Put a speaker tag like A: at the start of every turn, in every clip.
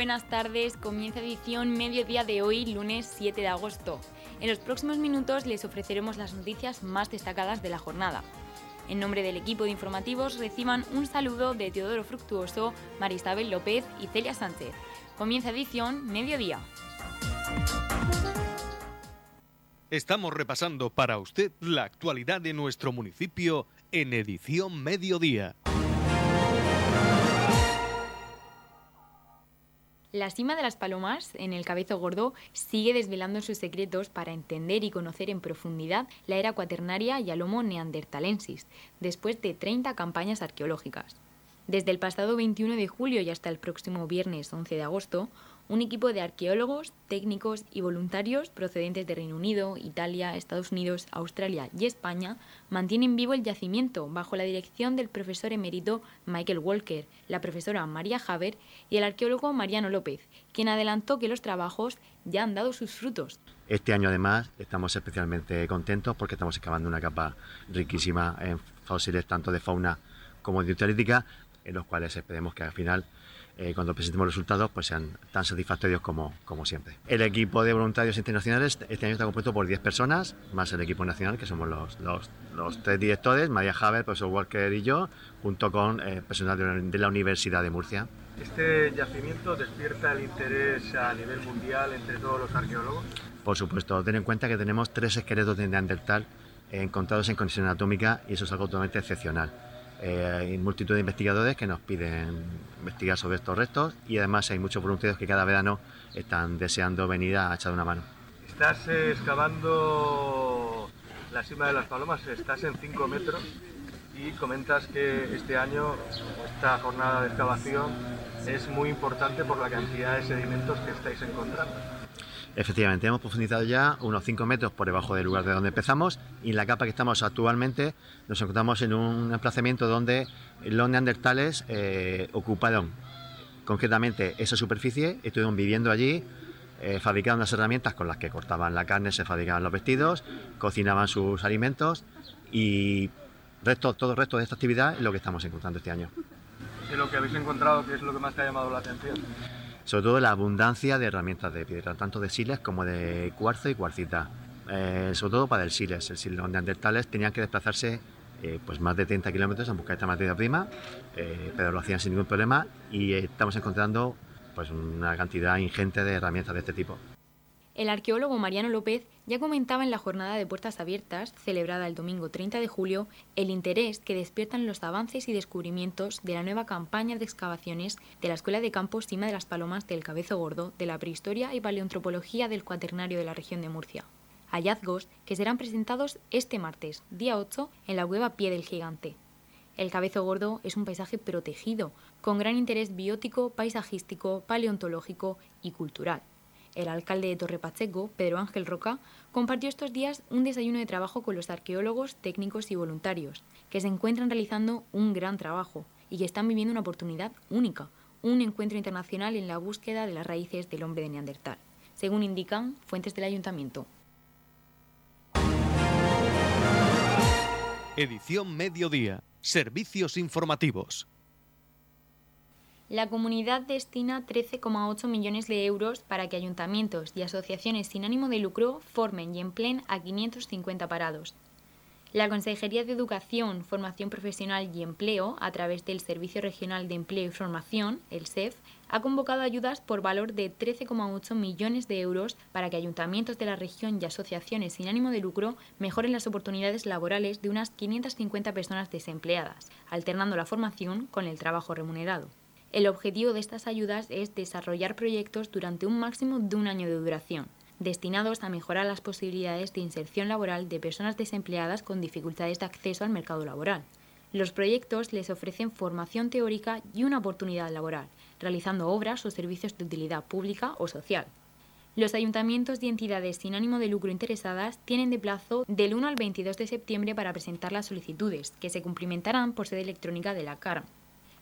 A: buenas tardes. Comienza edición mediodía de hoy, lunes 7 de agosto. En los próximos minutos les ofreceremos las noticias más destacadas de la jornada. En nombre del equipo de informativos reciban un saludo de Teodoro Fructuoso, Marisabel López y Celia Sánchez. Comienza edición mediodía.
B: Estamos repasando para usted la actualidad de nuestro municipio en edición mediodía.
A: La cima de las palomas, en el Cabezo Gordo, sigue desvelando sus secretos para entender y conocer en profundidad la era cuaternaria y al Homo neandertalensis, después de 30 campañas arqueológicas. Desde el pasado 21 de julio y hasta el próximo viernes 11 de agosto, un equipo de arqueólogos, técnicos y voluntarios procedentes de Reino Unido, Italia, Estados Unidos, Australia y España mantienen vivo el yacimiento bajo la dirección del profesor emérito Michael Walker, la profesora María Haber y el arqueólogo Mariano López, quien adelantó que los trabajos ya han dado sus frutos.
C: Este año además estamos especialmente contentos porque estamos excavando una capa riquísima en fósiles tanto de fauna como de utilítica, en los cuales esperemos que al final eh, cuando presentemos los resultados pues sean tan satisfactorios como, como siempre. El equipo de voluntarios internacionales este año está compuesto por 10 personas, más el equipo nacional, que somos los, los, los tres directores, María Haber, profesor Walker y yo, junto con eh, personal de la, de la Universidad de Murcia.
D: ¿Este yacimiento despierta el interés a nivel mundial entre todos los arqueólogos?
C: Por supuesto, ten en cuenta que tenemos tres esqueletos de Neandertal encontrados en condiciones anatómicas y eso es algo totalmente excepcional. Eh, hay multitud de investigadores que nos piden investigar sobre estos restos y además hay muchos voluntarios que cada verano están deseando venir a echar una mano.
D: Estás excavando la cima de las palomas, estás en 5 metros y comentas que este año esta jornada de excavación es muy importante por la cantidad de sedimentos que estáis encontrando.
C: Efectivamente, hemos profundizado ya unos 5 metros por debajo del lugar de donde empezamos y en la capa que estamos actualmente nos encontramos en un emplazamiento donde los neandertales eh, ocuparon concretamente esa superficie, estuvieron viviendo allí, eh, fabricaban las herramientas con las que cortaban la carne, se fabricaban los vestidos, cocinaban sus alimentos y resto, todo el resto de esta actividad es lo que estamos encontrando este año.
D: ¿Y lo que habéis encontrado, qué es lo que más te ha llamado la atención?
C: Sobre todo la abundancia de herramientas de piedra, tanto de siles como de cuarzo y cuarcita. Eh, sobre todo para el siles. El siles, los neandertales tenían que desplazarse eh, pues más de 30 kilómetros en busca de esta materia prima, eh, pero lo hacían sin ningún problema y estamos encontrando pues una cantidad ingente de herramientas de este tipo.
A: El arqueólogo Mariano López ya comentaba en la jornada de puertas abiertas, celebrada el domingo 30 de julio, el interés que despiertan los avances y descubrimientos de la nueva campaña de excavaciones de la Escuela de Campo Cima de las Palomas del Cabezo Gordo de la prehistoria y paleontropología del Cuaternario de la región de Murcia. Hallazgos que serán presentados este martes, día 8, en la cueva Pie del Gigante. El Cabezo Gordo es un paisaje protegido, con gran interés biótico, paisajístico, paleontológico y cultural el alcalde de Torre Pacheco, Pedro Ángel Roca, compartió estos días un desayuno de trabajo con los arqueólogos, técnicos y voluntarios, que se encuentran realizando un gran trabajo y que están viviendo una oportunidad única, un encuentro internacional en la búsqueda de las raíces del hombre de Neandertal, según indican fuentes del ayuntamiento.
B: Edición Mediodía. Servicios informativos.
A: La comunidad destina 13,8 millones de euros para que ayuntamientos y asociaciones sin ánimo de lucro formen y empleen a 550 parados. La Consejería de Educación, Formación Profesional y Empleo, a través del Servicio Regional de Empleo y Formación, el SEF, ha convocado ayudas por valor de 13,8 millones de euros para que ayuntamientos de la región y asociaciones sin ánimo de lucro mejoren las oportunidades laborales de unas 550 personas desempleadas, alternando la formación con el trabajo remunerado. El objetivo de estas ayudas es desarrollar proyectos durante un máximo de un año de duración, destinados a mejorar las posibilidades de inserción laboral de personas desempleadas con dificultades de acceso al mercado laboral. Los proyectos les ofrecen formación teórica y una oportunidad laboral, realizando obras o servicios de utilidad pública o social. Los ayuntamientos y entidades sin ánimo de lucro interesadas tienen de plazo del 1 al 22 de septiembre para presentar las solicitudes, que se cumplimentarán por sede electrónica de la CARM.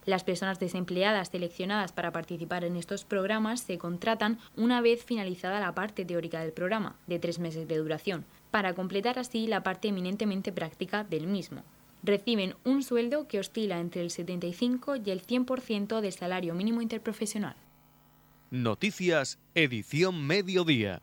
A: Las personas desempleadas seleccionadas para participar en estos programas se contratan una vez finalizada la parte teórica del programa, de tres meses de duración, para completar así la parte eminentemente práctica del mismo. Reciben un sueldo que oscila entre el 75 y el 100% del salario mínimo interprofesional.
B: Noticias, edición mediodía.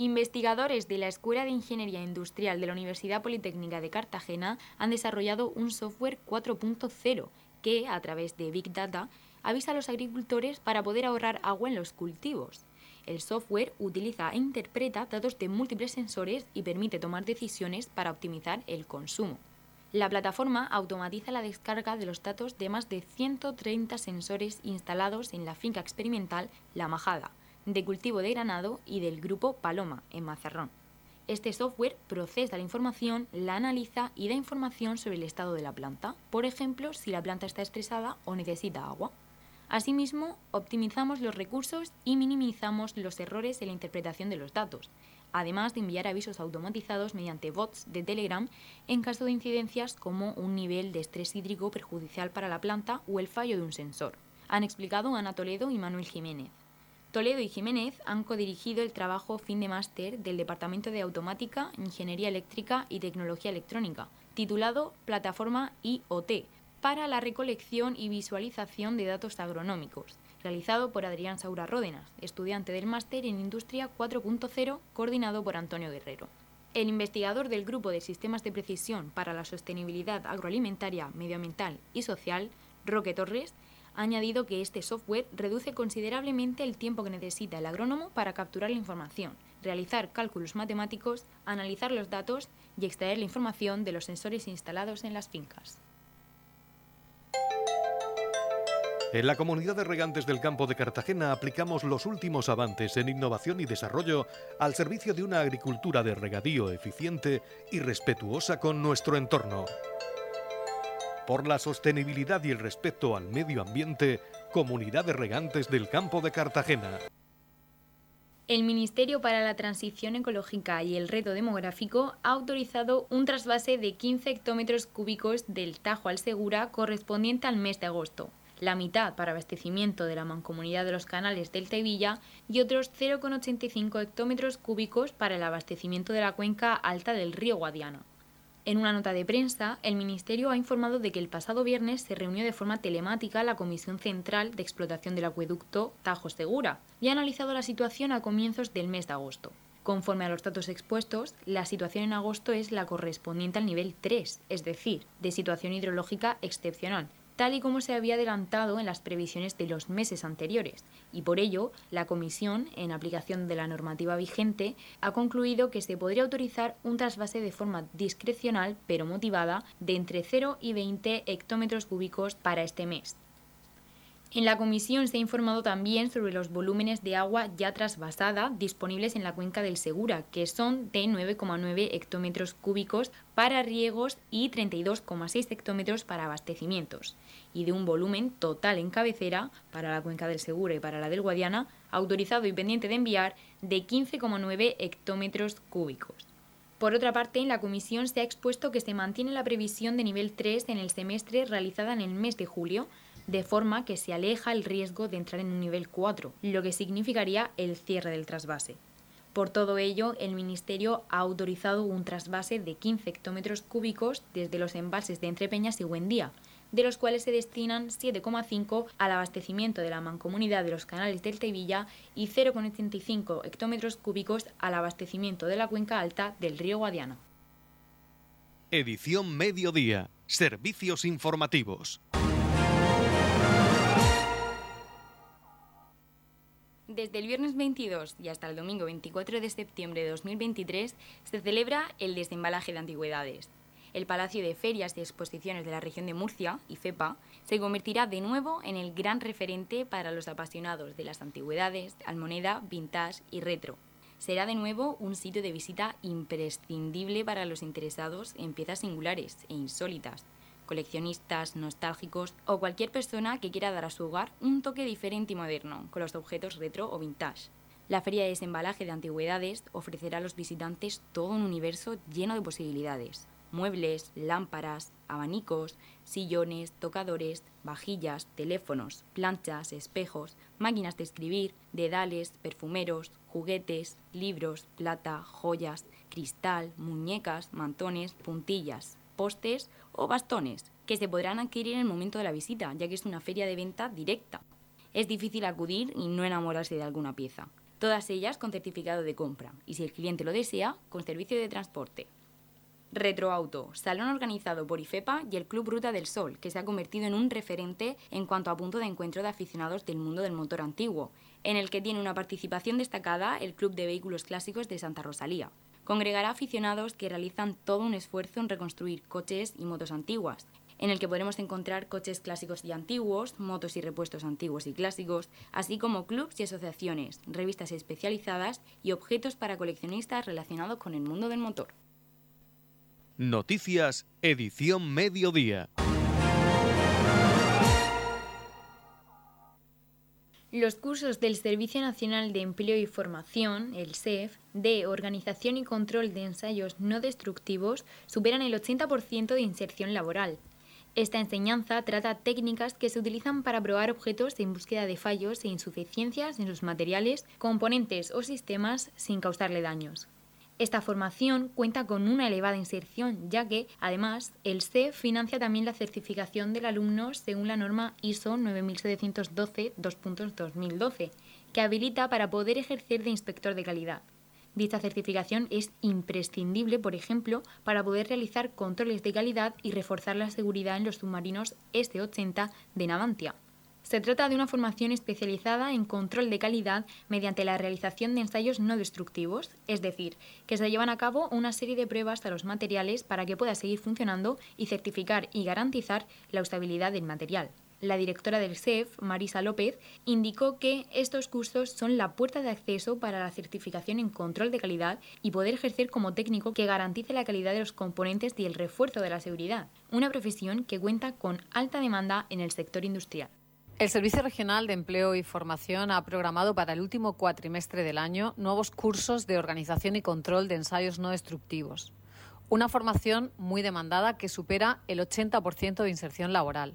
A: Investigadores de la Escuela de Ingeniería Industrial de la Universidad Politécnica de Cartagena han desarrollado un software 4.0 que, a través de Big Data, avisa a los agricultores para poder ahorrar agua en los cultivos. El software utiliza e interpreta datos de múltiples sensores y permite tomar decisiones para optimizar el consumo. La plataforma automatiza la descarga de los datos de más de 130 sensores instalados en la finca experimental La Majada, de cultivo de granado y del grupo Paloma, en Mazarrón. Este software procesa la información, la analiza y da información sobre el estado de la planta, por ejemplo, si la planta está estresada o necesita agua. Asimismo, optimizamos los recursos y minimizamos los errores en la interpretación de los datos, además de enviar avisos automatizados mediante bots de Telegram en caso de incidencias como un nivel de estrés hídrico perjudicial para la planta o el fallo de un sensor. Han explicado Ana Toledo y Manuel Jiménez. Toledo y Jiménez han codirigido el trabajo fin de máster del Departamento de Automática, Ingeniería Eléctrica y Tecnología Electrónica, titulado Plataforma IoT, para la recolección y visualización de datos agronómicos, realizado por Adrián Saura Ródenas, estudiante del máster en Industria 4.0, coordinado por Antonio Guerrero. El investigador del Grupo de Sistemas de Precisión para la Sostenibilidad Agroalimentaria, Medioambiental y Social, Roque Torres, ha añadido que este software reduce considerablemente el tiempo que necesita el agrónomo para capturar la información, realizar cálculos matemáticos, analizar los datos y extraer la información de los sensores instalados en las fincas.
B: En la comunidad de regantes del campo de Cartagena aplicamos los últimos avances en innovación y desarrollo al servicio de una agricultura de regadío eficiente y respetuosa con nuestro entorno por la sostenibilidad y el respeto al medio ambiente, Comunidad de Regantes del Campo de Cartagena.
A: El Ministerio para la Transición Ecológica y el Reto Demográfico ha autorizado un trasvase de 15 hectómetros cúbicos del Tajo al Segura correspondiente al mes de agosto, la mitad para abastecimiento de la mancomunidad de los canales del Tevilla y otros 0,85 hectómetros cúbicos para el abastecimiento de la cuenca alta del río Guadiana. En una nota de prensa, el Ministerio ha informado de que el pasado viernes se reunió de forma telemática la Comisión Central de Explotación del Acueducto Tajo Segura y ha analizado la situación a comienzos del mes de agosto. Conforme a los datos expuestos, la situación en agosto es la correspondiente al nivel 3, es decir, de situación hidrológica excepcional, tal y como se había adelantado en las previsiones de los meses anteriores, y por ello la Comisión, en aplicación de la normativa vigente, ha concluido que se podría autorizar un trasvase de forma discrecional pero motivada de entre 0 y 20 hectómetros cúbicos para este mes, en la comisión se ha informado también sobre los volúmenes de agua ya trasvasada disponibles en la cuenca del Segura, que son de 9,9 hectómetros cúbicos para riegos y 32,6 hectómetros para abastecimientos, y de un volumen total en cabecera para la cuenca del Segura y para la del Guadiana, autorizado y pendiente de enviar, de 15,9 hectómetros cúbicos. Por otra parte, en la comisión se ha expuesto que se mantiene la previsión de nivel 3 en el semestre realizada en el mes de julio, de forma que se aleja el riesgo de entrar en un nivel 4, lo que significaría el cierre del trasvase. Por todo ello, el Ministerio ha autorizado un trasvase de 15 hectómetros cúbicos desde los embalses de Entrepeñas y Buendía, de los cuales se destinan 7,5 al abastecimiento de la mancomunidad de los canales del Tevilla y 0,85 hectómetros cúbicos al abastecimiento de la cuenca alta del río Guadiana.
B: Edición Mediodía. Servicios informativos.
A: Desde el viernes 22 y hasta el domingo 24 de septiembre de 2023 se celebra el desembalaje de antigüedades. El Palacio de Ferias y Exposiciones de la región de Murcia, IFEPA, se convertirá de nuevo en el gran referente para los apasionados de las antigüedades, almoneda, vintage y retro. Será de nuevo un sitio de visita imprescindible para los interesados en piezas singulares e insólitas, coleccionistas, nostálgicos o cualquier persona que quiera dar a su hogar un toque diferente y moderno con los objetos retro o vintage. La feria de desembalaje de antigüedades ofrecerá a los visitantes todo un universo lleno de posibilidades. Muebles, lámparas, abanicos, sillones, tocadores, vajillas, teléfonos, planchas, espejos, máquinas de escribir, dedales, perfumeros, juguetes, libros, plata, joyas, cristal, muñecas, mantones, puntillas, postes o bastones, que se podrán adquirir en el momento de la visita, ya que es una feria de venta directa. Es difícil acudir y no enamorarse de alguna pieza todas ellas con certificado de compra y si el cliente lo desea, con servicio de transporte. Retroauto, salón organizado por IFEPA y el Club Ruta del Sol, que se ha convertido en un referente en cuanto a punto de encuentro de aficionados del mundo del motor antiguo, en el que tiene una participación destacada el Club de Vehículos Clásicos de Santa Rosalía. Congregará aficionados que realizan todo un esfuerzo en reconstruir coches y motos antiguas, en el que podremos encontrar coches clásicos y antiguos, motos y repuestos antiguos y clásicos, así como clubs y asociaciones, revistas especializadas y objetos para coleccionistas relacionados con el mundo del motor.
B: Noticias, edición mediodía.
A: Los cursos del Servicio Nacional de Empleo y Formación, el SEF, de Organización y Control de Ensayos No Destructivos superan el 80% de inserción laboral. Esta enseñanza trata técnicas que se utilizan para probar objetos en búsqueda de fallos e insuficiencias en sus materiales, componentes o sistemas sin causarle daños. Esta formación cuenta con una elevada inserción, ya que, además, el C financia también la certificación del alumno según la norma ISO 9712-2012, que habilita para poder ejercer de inspector de calidad. Dicha certificación es imprescindible, por ejemplo, para poder realizar controles de calidad y reforzar la seguridad en los submarinos S-80 de Navantia. Se trata de una formación especializada en control de calidad mediante la realización de ensayos no destructivos, es decir, que se llevan a cabo una serie de pruebas a los materiales para que pueda seguir funcionando y certificar y garantizar la usabilidad del material. La directora del SEF, Marisa López, indicó que estos cursos son la puerta de acceso para la certificación en control de calidad y poder ejercer como técnico que garantice la calidad de los componentes y el refuerzo de la seguridad, una profesión que cuenta con alta demanda en el sector industrial.
E: El Servicio Regional de Empleo y Formación ha programado para el último cuatrimestre del año nuevos cursos de organización y control de ensayos no destructivos. Una formación muy demandada que supera el 80% de inserción laboral.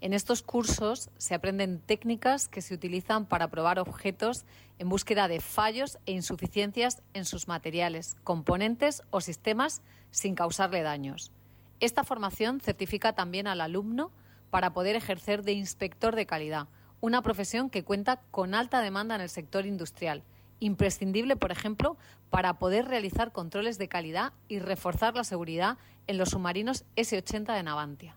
E: En estos cursos se aprenden técnicas que se utilizan para probar objetos en búsqueda de fallos e insuficiencias en sus materiales, componentes o sistemas sin causarle daños. Esta formación certifica también al alumno para poder ejercer de inspector de calidad, una profesión que cuenta con alta demanda en el sector industrial, imprescindible, por ejemplo, para poder realizar controles de calidad y reforzar la seguridad en los submarinos S-80 de Navantia.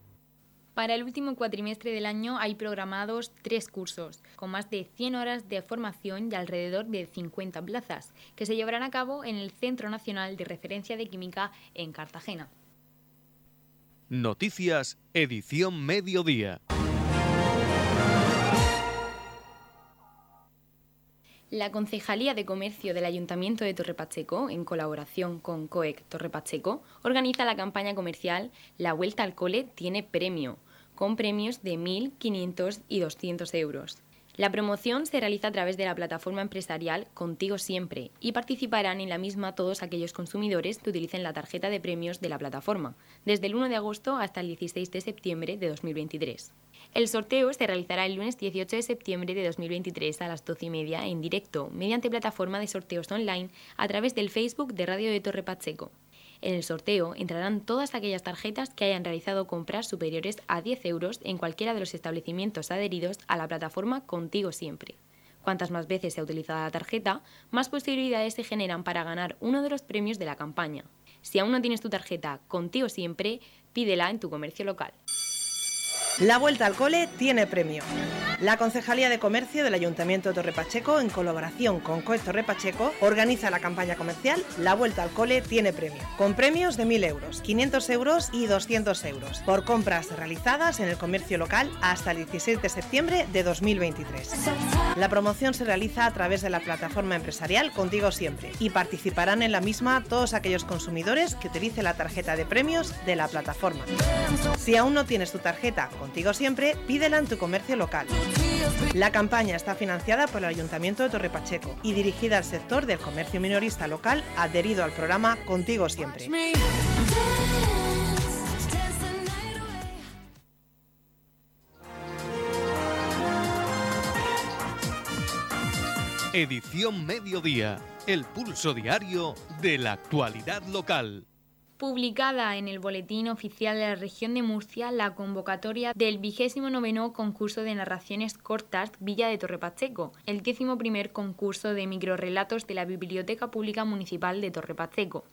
A: Para el último cuatrimestre del año hay programados tres cursos, con más de 100 horas de formación y alrededor de 50 plazas, que se llevarán a cabo en el Centro Nacional de Referencia de Química en Cartagena.
B: Noticias, edición mediodía.
A: La Concejalía de Comercio del Ayuntamiento de Torre Pacheco, en colaboración con COEC Torre Pacheco, organiza la campaña comercial La Vuelta al Cole tiene premio, con premios de 1.500 y 200 euros. La promoción se realiza a través de la plataforma empresarial Contigo Siempre y participarán en la misma todos aquellos consumidores que utilicen la tarjeta de premios de la plataforma, desde el 1 de agosto hasta el 16 de septiembre de 2023. El sorteo se realizará el lunes 18 de septiembre de 2023 a las 12 y media en directo, mediante plataforma de sorteos online a través del Facebook de Radio de Torre Pacheco. En el sorteo entrarán todas aquellas tarjetas que hayan realizado compras superiores a 10 euros en cualquiera de los establecimientos adheridos a la plataforma Contigo Siempre. Cuantas más veces se ha utilizado la tarjeta, más posibilidades se generan para ganar uno de los premios de la campaña. Si aún no tienes tu tarjeta Contigo Siempre, pídela en tu comercio local.
F: La vuelta al cole tiene premio. La Concejalía de Comercio del Ayuntamiento de Torre Pacheco, en colaboración con COE Torre Pacheco, organiza la campaña comercial La Vuelta al Cole tiene premio, con premios de 1.000 euros, 500 euros y 200 euros, por compras realizadas en el comercio local hasta el 16 de septiembre de 2023. La promoción se realiza a través de la plataforma empresarial Contigo Siempre y participarán en la misma todos aquellos consumidores que utilicen la tarjeta de premios de la plataforma. Si aún no tienes tu tarjeta Contigo Siempre, pídela en tu comercio local. La campaña está financiada por el Ayuntamiento de Torre Pacheco y dirigida al sector del comercio minorista local adherido al programa Contigo Siempre.
B: Edición Mediodía, el pulso diario de la actualidad local
A: publicada en el Boletín Oficial de la Región de Murcia la convocatoria del vigésimo noveno concurso de narraciones cortas Villa de Torrepacheco, el décimo primer concurso de microrelatos de la Biblioteca Pública Municipal de Torrepacheco.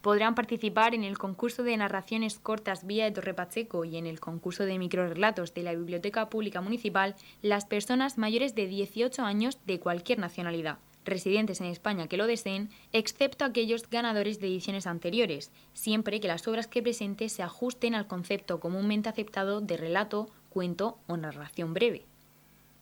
A: Podrán participar en el concurso de narraciones cortas Villa de Torrepacheco y en el concurso de microrelatos de la Biblioteca Pública Municipal las personas mayores de 18 años de cualquier nacionalidad residentes en España que lo deseen, excepto aquellos ganadores de ediciones anteriores, siempre que las obras que presente se ajusten al concepto comúnmente aceptado de relato, cuento o narración breve.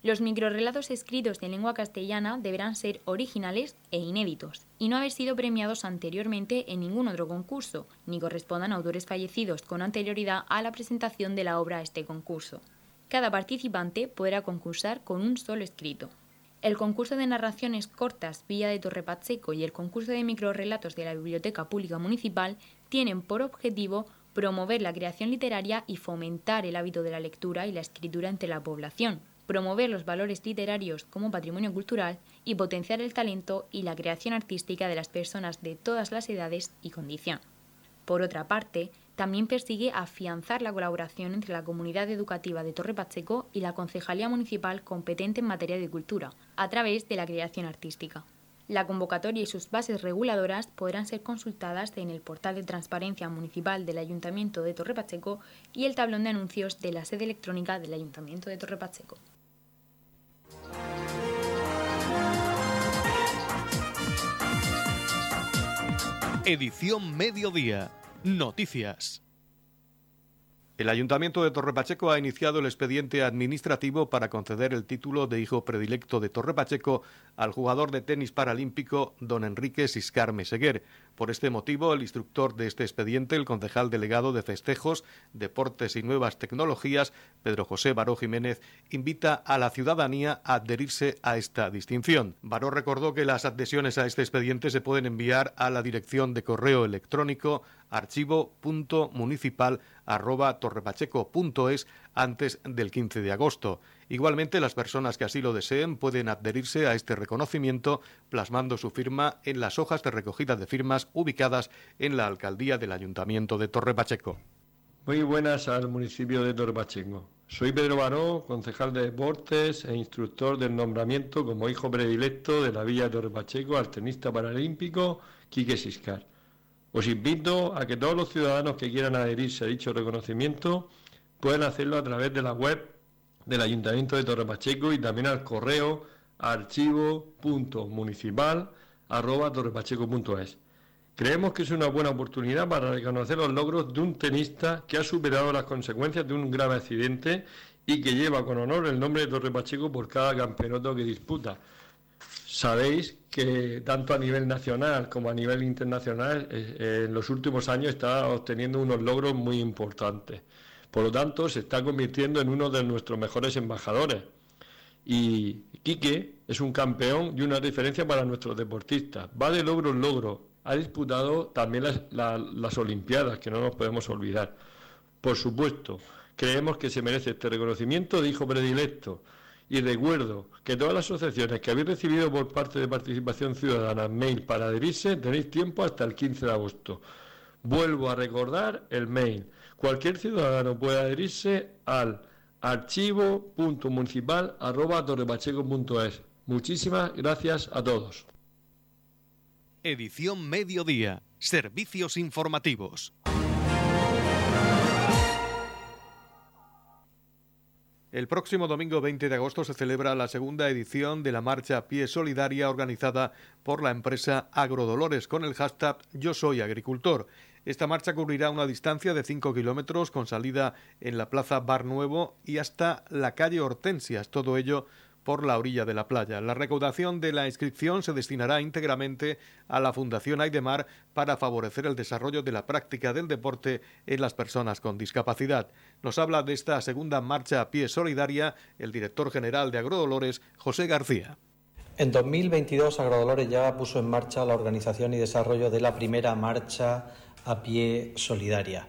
A: Los microrelatos escritos en lengua castellana deberán ser originales e inéditos, y no haber sido premiados anteriormente en ningún otro concurso, ni correspondan a autores fallecidos con anterioridad a la presentación de la obra a este concurso. Cada participante podrá concursar con un solo escrito. El concurso de narraciones cortas Villa de Torre Pacheco y el concurso de microrelatos de la Biblioteca Pública Municipal tienen por objetivo promover la creación literaria y fomentar el hábito de la lectura y la escritura entre la población, promover los valores literarios como patrimonio cultural y potenciar el talento y la creación artística de las personas de todas las edades y condición. Por otra parte, también persigue afianzar la colaboración entre la comunidad educativa de Torre Pacheco y la Concejalía Municipal competente en materia de cultura, a través de la creación artística. La convocatoria y sus bases reguladoras podrán ser consultadas en el portal de transparencia municipal del Ayuntamiento de Torre Pacheco y el tablón de anuncios de la sede electrónica del Ayuntamiento de Torre Pacheco.
B: Edición Mediodía Noticias. El Ayuntamiento de Torrepacheco ha iniciado el expediente administrativo para conceder el título de hijo predilecto de Torrepacheco al jugador de tenis paralímpico don Enrique Siscar Meseguer. Por este motivo, el instructor de este expediente, el concejal delegado de Festejos, Deportes y Nuevas Tecnologías, Pedro José Baró Jiménez, invita a la ciudadanía a adherirse a esta distinción. Baró recordó que las adhesiones a este expediente se pueden enviar a la dirección de correo electrónico archivo.municipal@torrepacheco.es antes del 15 de agosto. Igualmente, las personas que así lo deseen pueden adherirse a este reconocimiento plasmando su firma en las hojas de recogida de firmas ubicadas en la alcaldía del Ayuntamiento de Torre Pacheco.
G: Muy buenas al municipio de Torre Pacheco. Soy Pedro Baró, concejal de deportes e instructor del nombramiento como hijo predilecto de la Villa de Torre Pacheco al tenista paralímpico Quique Siscar. Os invito a que todos los ciudadanos que quieran adherirse a dicho reconocimiento puedan hacerlo a través de la web del Ayuntamiento de Torre Pacheco y también al correo archivo.municipal.torrepacheco.es. Creemos que es una buena oportunidad para reconocer los logros de un tenista que ha superado las consecuencias de un grave accidente y que lleva con honor el nombre de Torre Pacheco por cada campeonato que disputa. Sabéis que tanto a nivel nacional como a nivel internacional eh, en los últimos años está obteniendo unos logros muy importantes. Por lo tanto, se está convirtiendo en uno de nuestros mejores embajadores. Y Quique es un campeón y una referencia para nuestros deportistas. Va de logro en logro. Ha disputado también las, Olimpiadas, que no nos podemos olvidar. Por supuesto, creemos que se merece este reconocimiento de hijo predilecto. Y recuerdo que todas las asociaciones que habéis recibido por parte de Participación Ciudadana mail para adherirse tenéis tiempo hasta el 15 de agosto. Vuelvo a recordar el mail Cualquier ciudadano puede adherirse al archivo.municipal.torrepacheco.es. Muchísimas gracias a todos.
B: Edición Mediodía. Servicios informativos. El próximo domingo 20 de agosto se celebra la segunda edición de la Marcha a Pie Solidaria organizada por la empresa Agrodolores con el hashtag Yo Soy Agricultor. Esta marcha cubrirá una distancia de 5 kilómetros con salida en la Plaza Bar Nuevo y hasta la calle Hortensias, todo ello por la orilla de la playa. La recaudación de la inscripción se destinará íntegramente a la Fundación Aidemar para favorecer el desarrollo de la práctica del deporte en las personas con discapacidad. Nos habla de esta segunda marcha a pie solidaria el director general de Agrodolores, José García.
H: En 2022 Agrodolores ya puso en marcha la organización y desarrollo de la primera marcha a pie solidaria.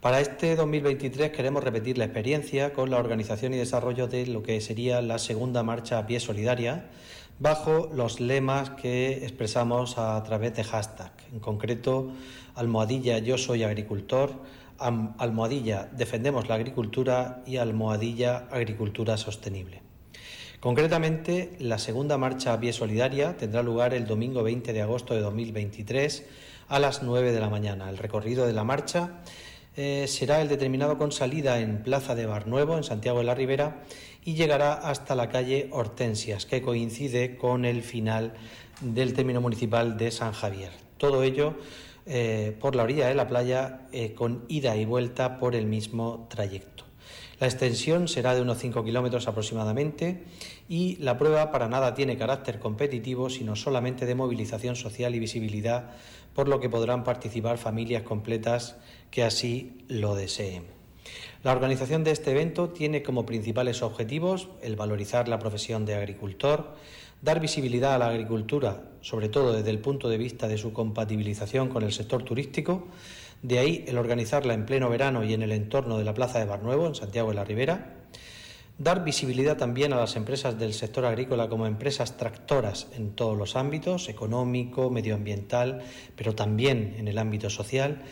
H: Para este 2023 queremos repetir la experiencia con la organización y desarrollo de lo que sería la segunda marcha a pie solidaria bajo los lemas que expresamos a través de hashtag, en concreto almohadilla yo soy agricultor, almohadilla defendemos la agricultura y almohadilla agricultura sostenible. Concretamente, la segunda marcha a pie solidaria tendrá lugar el domingo 20 de agosto de 2023 a las 9 de la mañana. El recorrido de la marcha eh, será el determinado con salida en Plaza de Barnuevo, en Santiago de la Ribera, y llegará hasta la calle Hortensias, que coincide con el final del término municipal de San Javier. Todo ello eh, por la orilla de la playa, eh, con ida y vuelta por el mismo trayecto. La extensión será de unos 5 kilómetros aproximadamente y la prueba para nada tiene carácter competitivo, sino solamente de movilización social y visibilidad, por lo que podrán participar familias completas que así lo deseen. La organización de este evento tiene como principales objetivos el valorizar la profesión de agricultor, dar visibilidad a la agricultura, sobre todo desde el punto de vista de su compatibilización con el sector turístico, de ahí el organizarla en pleno verano y en el entorno de la Plaza de Barnuevo, en Santiago de la Ribera, dar visibilidad también a las empresas del sector agrícola como empresas tractoras en todos los ámbitos, económico, medioambiental, pero también en el ámbito social,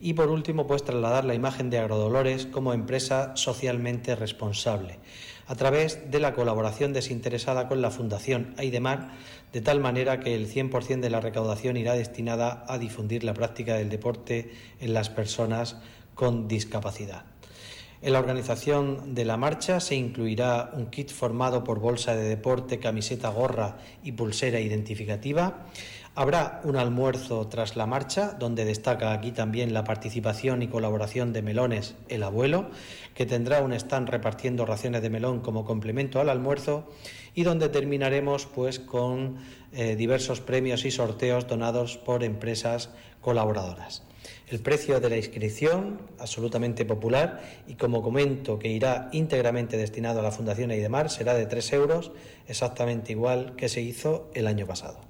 H: y por último, pues trasladar la imagen de Agrodolores como empresa socialmente responsable, a través de la colaboración desinteresada con la Fundación Aidemar, de tal manera que el 100% de la recaudación irá destinada a difundir la práctica del deporte en las personas con discapacidad. En la organización de la marcha se incluirá un kit formado por bolsa de deporte, camiseta, gorra y pulsera identificativa Habrá un almuerzo tras la marcha, donde destaca aquí también la participación y colaboración de Melones El Abuelo, que tendrá un stand repartiendo raciones de melón como complemento al almuerzo y donde terminaremos pues con eh, diversos premios y sorteos donados por empresas colaboradoras. El precio de la inscripción, absolutamente popular, y como comento que irá íntegramente destinado a la Fundación Aidemar, será de 3 euros, exactamente igual que se hizo el año pasado.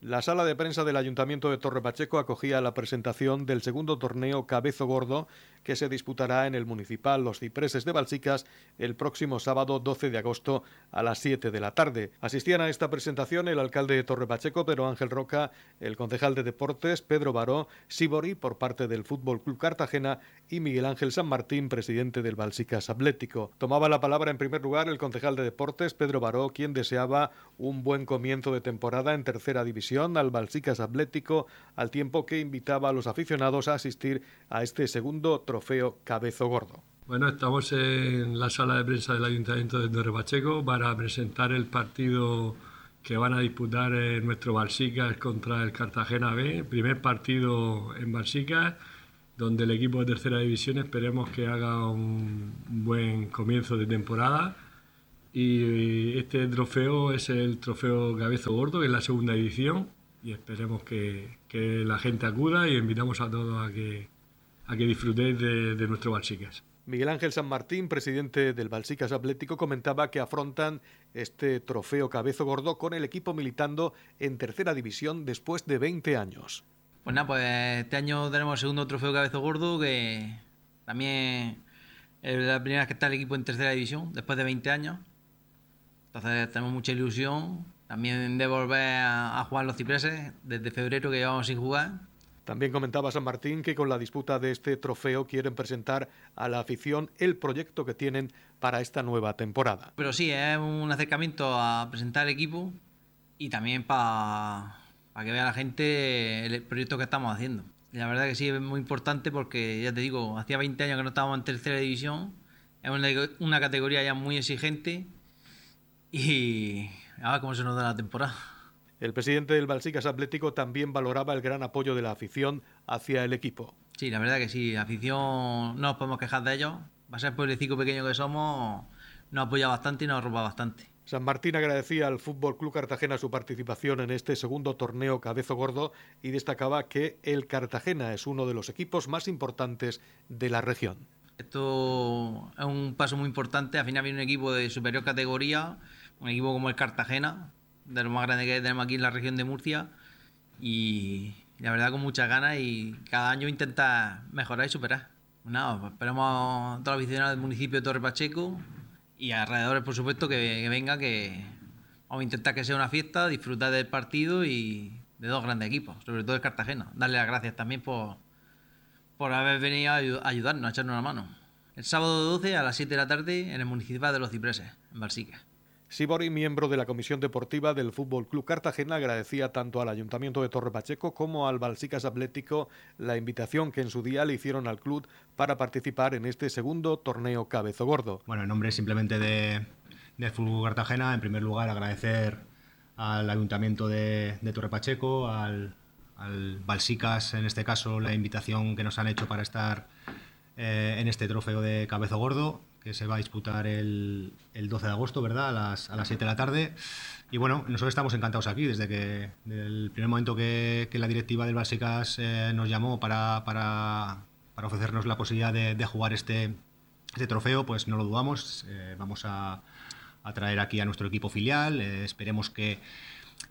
B: La sala de prensa del Ayuntamiento de Torre Pacheco acogía la presentación del segundo torneo Cabezo Gordo que se disputará en el municipal Los Cipreses de Balsicas el próximo sábado 12 de agosto a las 7 de la tarde. Asistían a esta presentación el alcalde de Torre Pacheco, Pedro Ángel Roca, el concejal de Deportes, Pedro Baró, Sibori por parte del Fútbol Club Cartagena y Miguel Ángel San Martín, presidente del Balsicas Atlético. Tomaba la palabra en primer lugar el concejal de Deportes, Pedro Baró, quien deseaba un buen comienzo de temporada en tercera división al Balsicas Atlético, al tiempo que invitaba a los aficionados a asistir a este segundo trofeo Cabezo Gordo.
G: Bueno, estamos en la sala de prensa del Ayuntamiento de Torre Pacheco para presentar el partido que van a disputar nuestro Balsicas contra el Cartagena B, primer partido en Balsicas, donde el equipo de tercera división esperemos que haga un buen comienzo de temporada y este trofeo es el trofeo Cabezo Gordo, que es la segunda edición, y esperemos que, que la gente acuda y invitamos a todos a que, a que disfrutéis de, de nuestro Balsicas.
B: Miguel Ángel San Martín, presidente del Balsicas Atlético, comentaba que afrontan este trofeo Cabezo Gordo con el equipo militando en tercera división después de 20 años.
I: Pues nada, pues este año tenemos el segundo trofeo Cabezo Gordo, que también es la primera vez que está el equipo en tercera división, después de 20 años. Entonces tenemos mucha ilusión también de volver a, jugar los cipreses desde febrero que llevamos sin jugar.
B: También comentaba San Martín que con la disputa de este trofeo quieren presentar a la afición el proyecto que tienen para esta nueva temporada.
I: Pero sí, es un acercamiento a presentar el equipo y también para para que vea la gente el proyecto que estamos haciendo. Y la verdad que sí es muy importante porque, ya te digo, hacía 20 años que no estábamos en tercera división, es una, una categoría ya muy exigente y a ver cómo se nos da la temporada.
B: El presidente del Balsicas Atlético también valoraba el gran apoyo de la afición hacia el equipo.
I: Sí, la verdad que sí, la afición no nos podemos quejar de ellos. Va a ser pueblecito pequeño que somos, nos apoya bastante y nos roba bastante.
B: San Martín agradecía al Fútbol Club Cartagena su participación en este segundo torneo Cabezo Gordo y destacaba que el Cartagena es uno de los equipos más importantes de la región.
I: Esto es un paso muy importante. Al final viene un equipo de superior categoría, un equipo como el Cartagena, de lo más grande que tenemos aquí en la región de Murcia. Y la verdad con muchas ganas y cada año intenta mejorar y superar. Nada, pues esperamos a todos los aficionados del municipio de Torre Pacheco y alrededores, por supuesto, que, que venga, que vamos a intentar que sea una fiesta, disfrutar del partido y de dos grandes equipos, sobre todo el Cartagena. Darle las gracias también por, por haber venido a ayudarnos, a echarnos una mano. El sábado 12 a las 7 de la tarde en el municipio de Los Cipreses, en Balsique.
B: Sibori, miembro de la Comisión Deportiva del Fútbol Club Cartagena, agradecía tanto al Ayuntamiento de Torre Pacheco como al Balsicas Atlético la invitación que en su día le hicieron al club para participar en este segundo torneo Cabezo Gordo.
J: Bueno, en nombre simplemente de, del Fútbol Cartagena, en primer lugar agradecer al Ayuntamiento de, Torre Pacheco, al, al Balsicas en este caso, la invitación que nos han hecho para estar eh, en este trofeo de Cabezo Gordo se va a disputar el, el 12 de agosto, ¿verdad? A las, a las 7 de la tarde. Y bueno, nosotros estamos encantados aquí, desde que el primer momento que, la directiva del Básicas eh, nos llamó para, para, para, ofrecernos la posibilidad de, de jugar este, este, trofeo, pues no lo dudamos. Eh, vamos a, a, traer aquí a nuestro equipo filial. Eh, esperemos que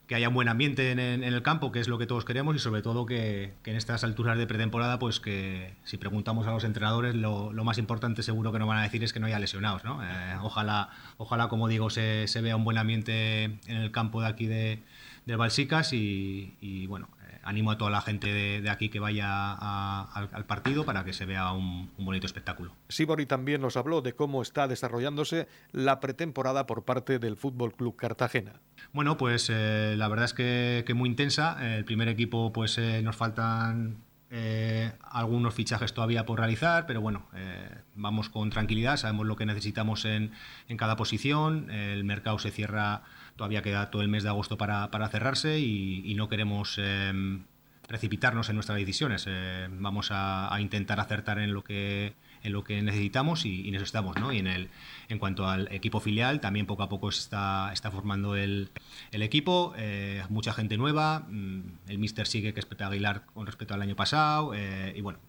J: que haya un buen ambiente en, en, el campo, que es lo que todos queremos, y sobre todo que, en estas alturas de pretemporada, pues que si preguntamos a los entrenadores, lo, más importante seguro que nos van a decir es que no haya lesionados. ¿no? Eh, ojalá, ojalá, como digo, se, se, vea un buen ambiente en el campo de aquí de, de Balsicas y bueno, animo a toda la gente de, de aquí que vaya a, al, al, partido para que se vea un, un, bonito espectáculo.
B: Sibori también nos habló de cómo está desarrollándose la pretemporada por parte del Fútbol Club Cartagena.
J: Bueno, pues eh, la verdad es que, que muy intensa. El primer equipo, pues eh, nos faltan eh, algunos fichajes todavía por realizar, pero bueno, eh, vamos con tranquilidad, sabemos lo que necesitamos en, en cada posición, el mercado se cierra todavía queda todo el mes de agosto para, para cerrarse y, no queremos eh, precipitarnos en nuestras decisiones. Eh, vamos a, intentar acertar en lo que en lo que necesitamos y, y estamos, ¿no? Y en el en cuanto al equipo filial, también poco a poco se está, formando el, el equipo, eh, mucha gente nueva, mm, el míster sigue que es Aguilar con respecto al año pasado, eh, y bueno,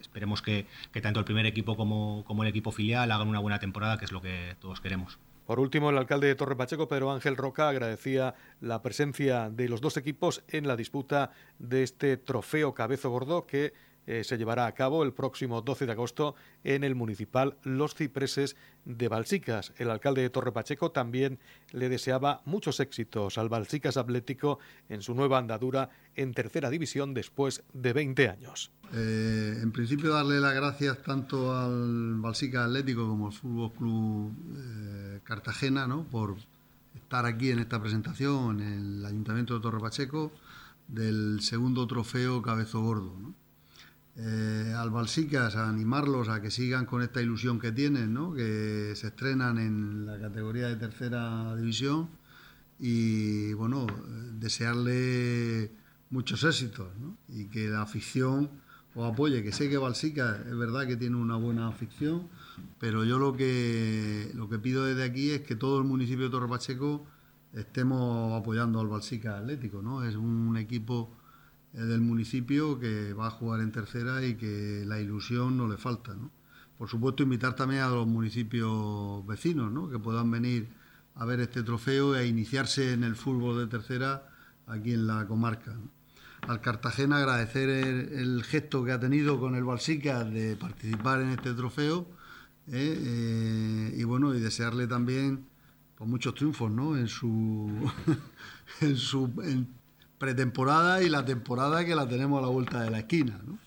J: esperemos que, que tanto el primer equipo como, como el equipo filial hagan una buena temporada, que es lo que todos queremos.
B: Por último, el alcalde de Torre Pacheco, Pedro Ángel Roca, agradecía la presencia de los dos equipos en la disputa de este trofeo Cabezo Gordo que eh, se llevará a cabo el próximo 12 de agosto en el municipal Los Cipreses de Balsicas. El alcalde de Torre Pacheco también le deseaba muchos éxitos al Balsicas Atlético en su nueva andadura en tercera división después de 20 años.
K: Eh, en principio darle las gracias tanto al Balsicas Atlético como al Fútbol Club eh, Cartagena ¿no? por estar aquí en esta presentación en el Ayuntamiento de Torre Pacheco del segundo trofeo Cabezo Gordo. ¿no? Eh, al Balsicas a animarlos a que sigan con esta ilusión que tienen, que se estrenan en la categoría de tercera división y bueno, desearle muchos éxitos y que la afición os apoye, que sé que Balsicas es verdad que tiene una buena afición, pero yo lo que, lo que pido desde aquí es que todo el municipio de Torre Pacheco estemos apoyando al Balsicas Atlético, ¿no? Es un equipo del municipio que va a jugar en tercera y que la ilusión no le falta. Por supuesto, invitar también a los municipios vecinos ¿no? que puedan venir a ver este trofeo e iniciarse en el fútbol de tercera aquí en la comarca. Al Cartagena agradecer el, gesto que ha tenido con el Balsica de participar en este trofeo ¿eh? Eh, y bueno, y desearle también pues, muchos triunfos en su, en su pretemporada y la temporada que la tenemos a la vuelta de la esquina. ¿no?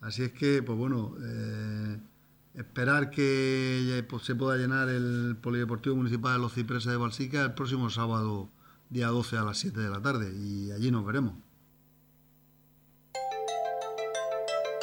K: Así es que, pues bueno, eh, esperar que pues, se pueda llenar el Polideportivo Municipal de los Cipreses de Balsica el próximo sábado día 12 a las 7 de la tarde y allí nos veremos.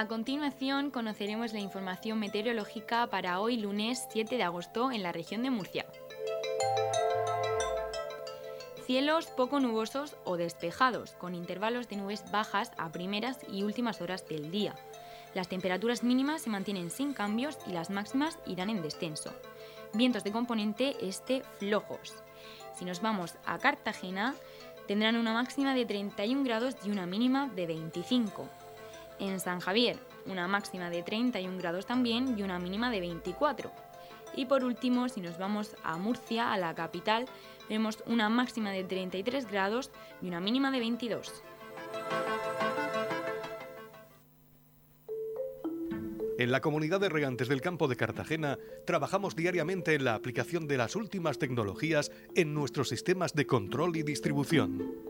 A: A continuación conoceremos la información meteorológica para hoy lunes 7 de agosto en la región de Murcia. Cielos poco nubosos o despejados, con intervalos de nubes bajas a primeras y últimas horas del día. Las temperaturas mínimas se mantienen sin cambios y las máximas irán en descenso. Vientos de componente este flojos. Si nos vamos a Cartagena, tendrán una máxima de 31 grados y una mínima de 25. En San Javier, una máxima de 31 grados también y una mínima de 24. Y por último, si nos vamos a Murcia, a la capital, vemos una máxima de 33 grados y una mínima de 22.
B: En la comunidad de regantes del campo de Cartagena trabajamos diariamente en la aplicación de las últimas tecnologías en nuestros sistemas de control y distribución.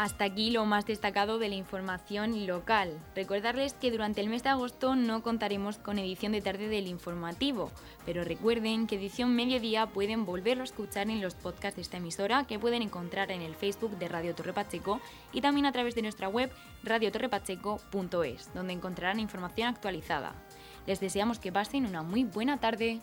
A: Hasta aquí lo más destacado de la información local. Recordarles que durante el mes de agosto no contaremos con edición de tarde del informativo, pero recuerden que edición mediodía pueden volverlo a escuchar en los podcasts de esta emisora que pueden encontrar en el Facebook de Radio Torre Pacheco y también a través de nuestra web radiotorrepacheco.es, donde encontrarán información actualizada. Les deseamos que pasen una muy buena tarde.